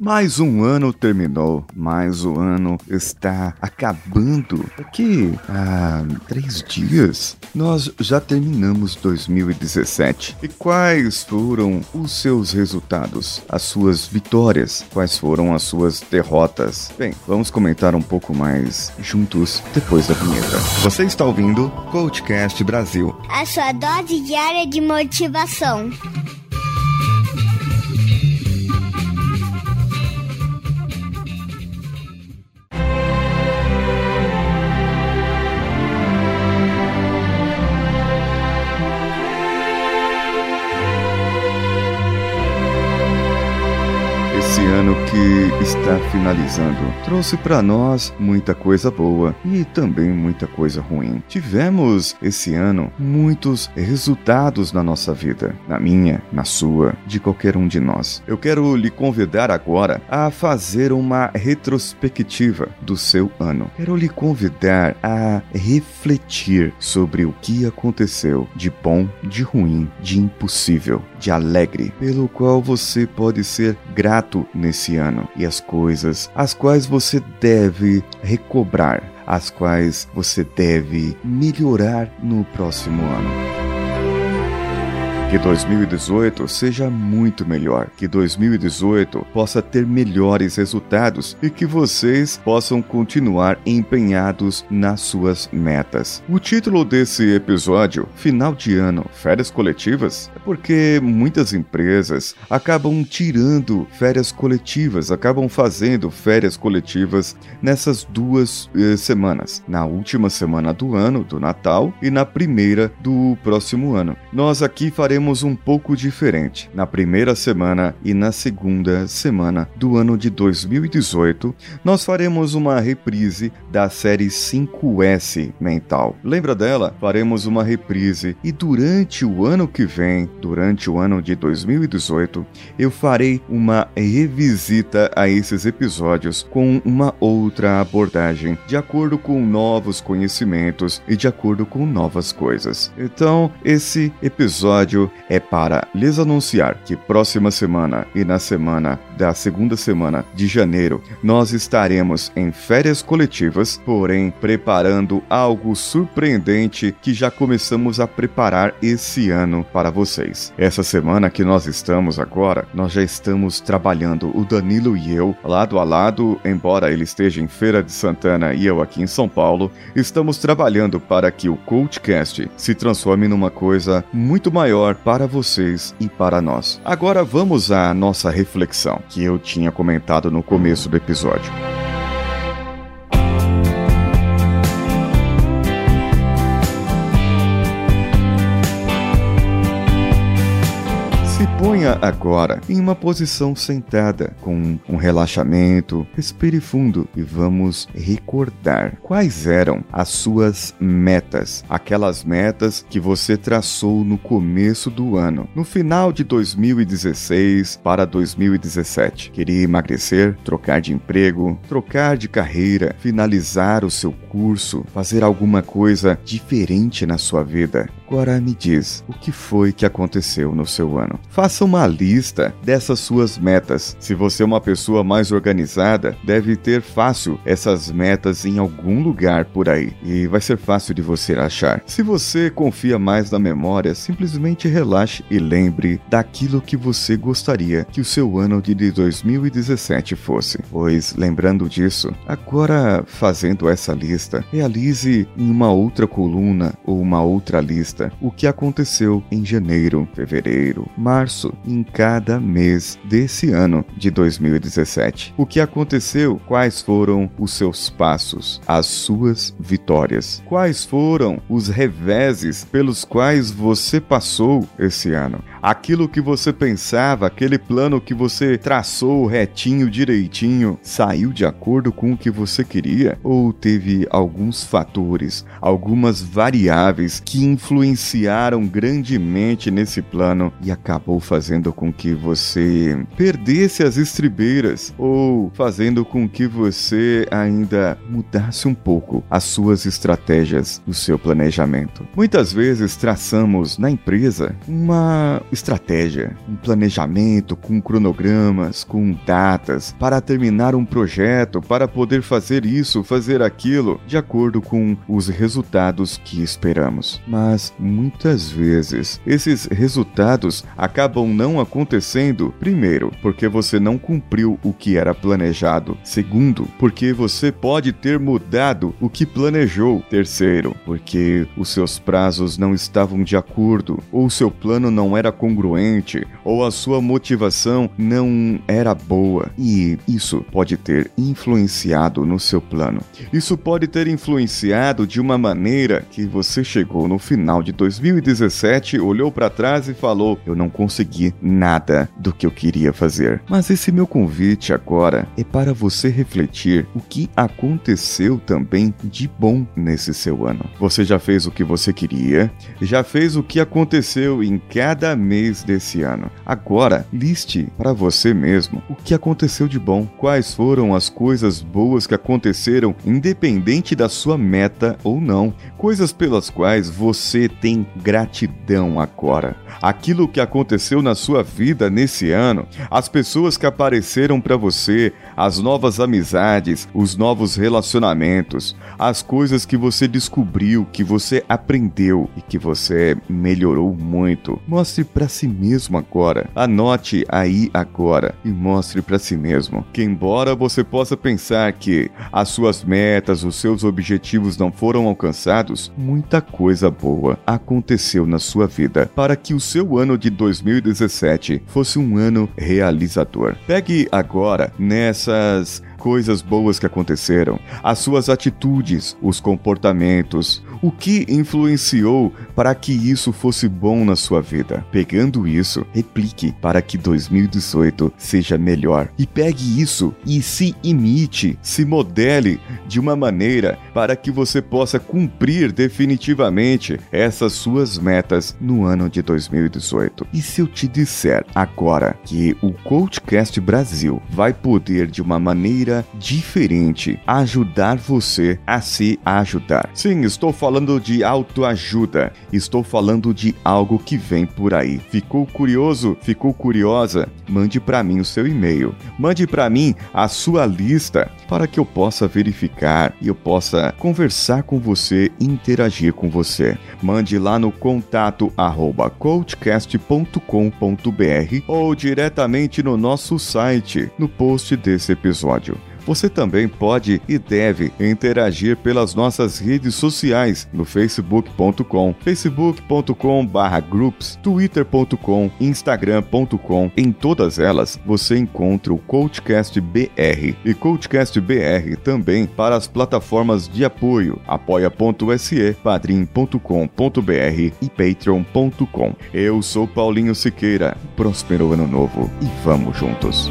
Mais um ano terminou, mais um ano está acabando. Daqui a três dias nós já terminamos 2017. E quais foram os seus resultados, as suas vitórias? Quais foram as suas derrotas? Bem, vamos comentar um pouco mais juntos depois da vinheta. Você está ouvindo Coachcast Brasil a sua dose diária de motivação. Ano que está finalizando trouxe para nós muita coisa boa e também muita coisa ruim. Tivemos esse ano muitos resultados na nossa vida, na minha, na sua, de qualquer um de nós. Eu quero lhe convidar agora a fazer uma retrospectiva do seu ano. Quero lhe convidar a refletir sobre o que aconteceu de bom, de ruim, de impossível, de alegre, pelo qual você pode ser grato nesse ano e as coisas as quais você deve recobrar, as quais você deve melhorar no próximo ano. Que 2018 seja muito melhor, que 2018 possa ter melhores resultados e que vocês possam continuar empenhados nas suas metas. O título desse episódio, Final de Ano, Férias Coletivas, é porque muitas empresas acabam tirando férias coletivas, acabam fazendo férias coletivas nessas duas eh, semanas, na última semana do ano, do Natal, e na primeira do próximo ano. Nós aqui faremos faremos um pouco diferente. Na primeira semana e na segunda semana do ano de 2018, nós faremos uma reprise da série 5S Mental. Lembra dela? Faremos uma reprise e durante o ano que vem, durante o ano de 2018, eu farei uma revisita a esses episódios com uma outra abordagem, de acordo com novos conhecimentos e de acordo com novas coisas. Então, esse episódio é para lhes anunciar que próxima semana e na semana da segunda semana de janeiro nós estaremos em férias coletivas, porém preparando algo surpreendente que já começamos a preparar esse ano para vocês. Essa semana que nós estamos agora, nós já estamos trabalhando o Danilo e eu lado a lado, embora ele esteja em Feira de Santana e eu aqui em São Paulo, estamos trabalhando para que o Coachcast se transforme numa coisa muito maior para vocês e para nós. Agora vamos à nossa reflexão, que eu tinha comentado no começo do episódio. Agora em uma posição sentada, com um relaxamento, respire fundo e vamos recordar quais eram as suas metas, aquelas metas que você traçou no começo do ano, no final de 2016 para 2017. Queria emagrecer, trocar de emprego, trocar de carreira, finalizar o seu curso, fazer alguma coisa diferente na sua vida. Agora me diz, o que foi que aconteceu no seu ano? Faça uma lista dessas suas metas. Se você é uma pessoa mais organizada, deve ter fácil essas metas em algum lugar por aí e vai ser fácil de você achar. Se você confia mais na memória, simplesmente relaxe e lembre daquilo que você gostaria que o seu ano de 2017 fosse. Pois, lembrando disso, agora fazendo essa lista, realize em uma outra coluna ou uma outra lista o que aconteceu em janeiro, fevereiro, março, em cada mês desse ano de 2017. O que aconteceu? Quais foram os seus passos, as suas vitórias? Quais foram os reveses pelos quais você passou esse ano? aquilo que você pensava, aquele plano que você traçou retinho, direitinho, saiu de acordo com o que você queria? Ou teve alguns fatores, algumas variáveis que influenciaram? Influenciaram grandemente nesse plano e acabou fazendo com que você perdesse as estribeiras ou fazendo com que você ainda mudasse um pouco as suas estratégias, o seu planejamento. Muitas vezes traçamos na empresa uma estratégia, um planejamento com cronogramas, com datas para terminar um projeto, para poder fazer isso, fazer aquilo, de acordo com os resultados que esperamos. Mas muitas vezes. Esses resultados acabam não acontecendo, primeiro, porque você não cumpriu o que era planejado, segundo, porque você pode ter mudado o que planejou, terceiro, porque os seus prazos não estavam de acordo, ou seu plano não era congruente, ou a sua motivação não era boa, e isso pode ter influenciado no seu plano. Isso pode ter influenciado de uma maneira que você chegou no final de 2017, olhou para trás e falou: Eu não consegui nada do que eu queria fazer. Mas esse meu convite agora é para você refletir o que aconteceu também de bom nesse seu ano. Você já fez o que você queria, já fez o que aconteceu em cada mês desse ano. Agora, liste para você mesmo o que aconteceu de bom, quais foram as coisas boas que aconteceram, independente da sua meta ou não, coisas pelas quais você tem gratidão agora. Aquilo que aconteceu na sua vida nesse ano, as pessoas que apareceram para você, as novas amizades, os novos relacionamentos, as coisas que você descobriu, que você aprendeu e que você melhorou muito. Mostre para si mesmo agora. Anote aí agora e mostre para si mesmo que embora você possa pensar que as suas metas, os seus objetivos não foram alcançados, muita coisa boa aconteceu na sua vida para que o seu ano de 2017 fosse um ano realizador. Pegue agora nessas coisas boas que aconteceram, as suas atitudes, os comportamentos, o que influenciou para que isso fosse bom na sua vida. Pegando isso, replique para que 2018 seja melhor. E pegue isso e se imite, se modele de uma maneira para que você possa cumprir definitivamente essas suas metas no ano de 2018. E se eu te disser agora que o Coachcast Brasil vai poder de uma maneira diferente ajudar você a se ajudar? Sim, estou falando de autoajuda, estou falando de algo que vem por aí. Ficou curioso? Ficou curiosa? Mande para mim o seu e-mail. Mande para mim a sua lista para que eu possa verificar e eu possa conversar com você interagir com você. Mande lá no contato arroba coachcast.com.br ou diretamente no nosso site, no post desse episódio. Você também pode e deve interagir pelas nossas redes sociais no facebook.com, facebook.com/groups, twitter.com, instagram.com. Em todas elas você encontra o Coachcast BR e Coachcast BR também para as plataformas de apoio apoia.se, padrim.com.br e patreon.com. Eu sou Paulinho Siqueira. Próspero ano novo e vamos juntos.